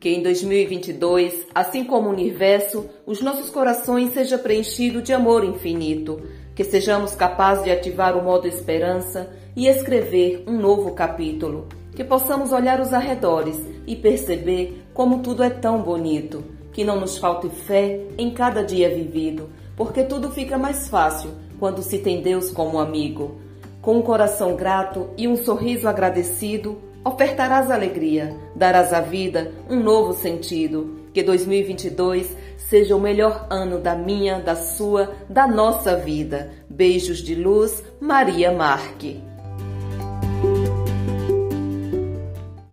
Que em 2022, assim como o universo, os nossos corações sejam preenchidos de amor infinito. Que sejamos capazes de ativar o modo esperança e escrever um novo capítulo. Que possamos olhar os arredores e perceber como tudo é tão bonito. Que não nos falte fé em cada dia vivido, porque tudo fica mais fácil quando se tem Deus como amigo. Com um coração grato e um sorriso agradecido, ofertarás alegria, darás à vida um novo sentido. Que 2022 seja o melhor ano da minha, da sua, da nossa vida. Beijos de luz, Maria Marque.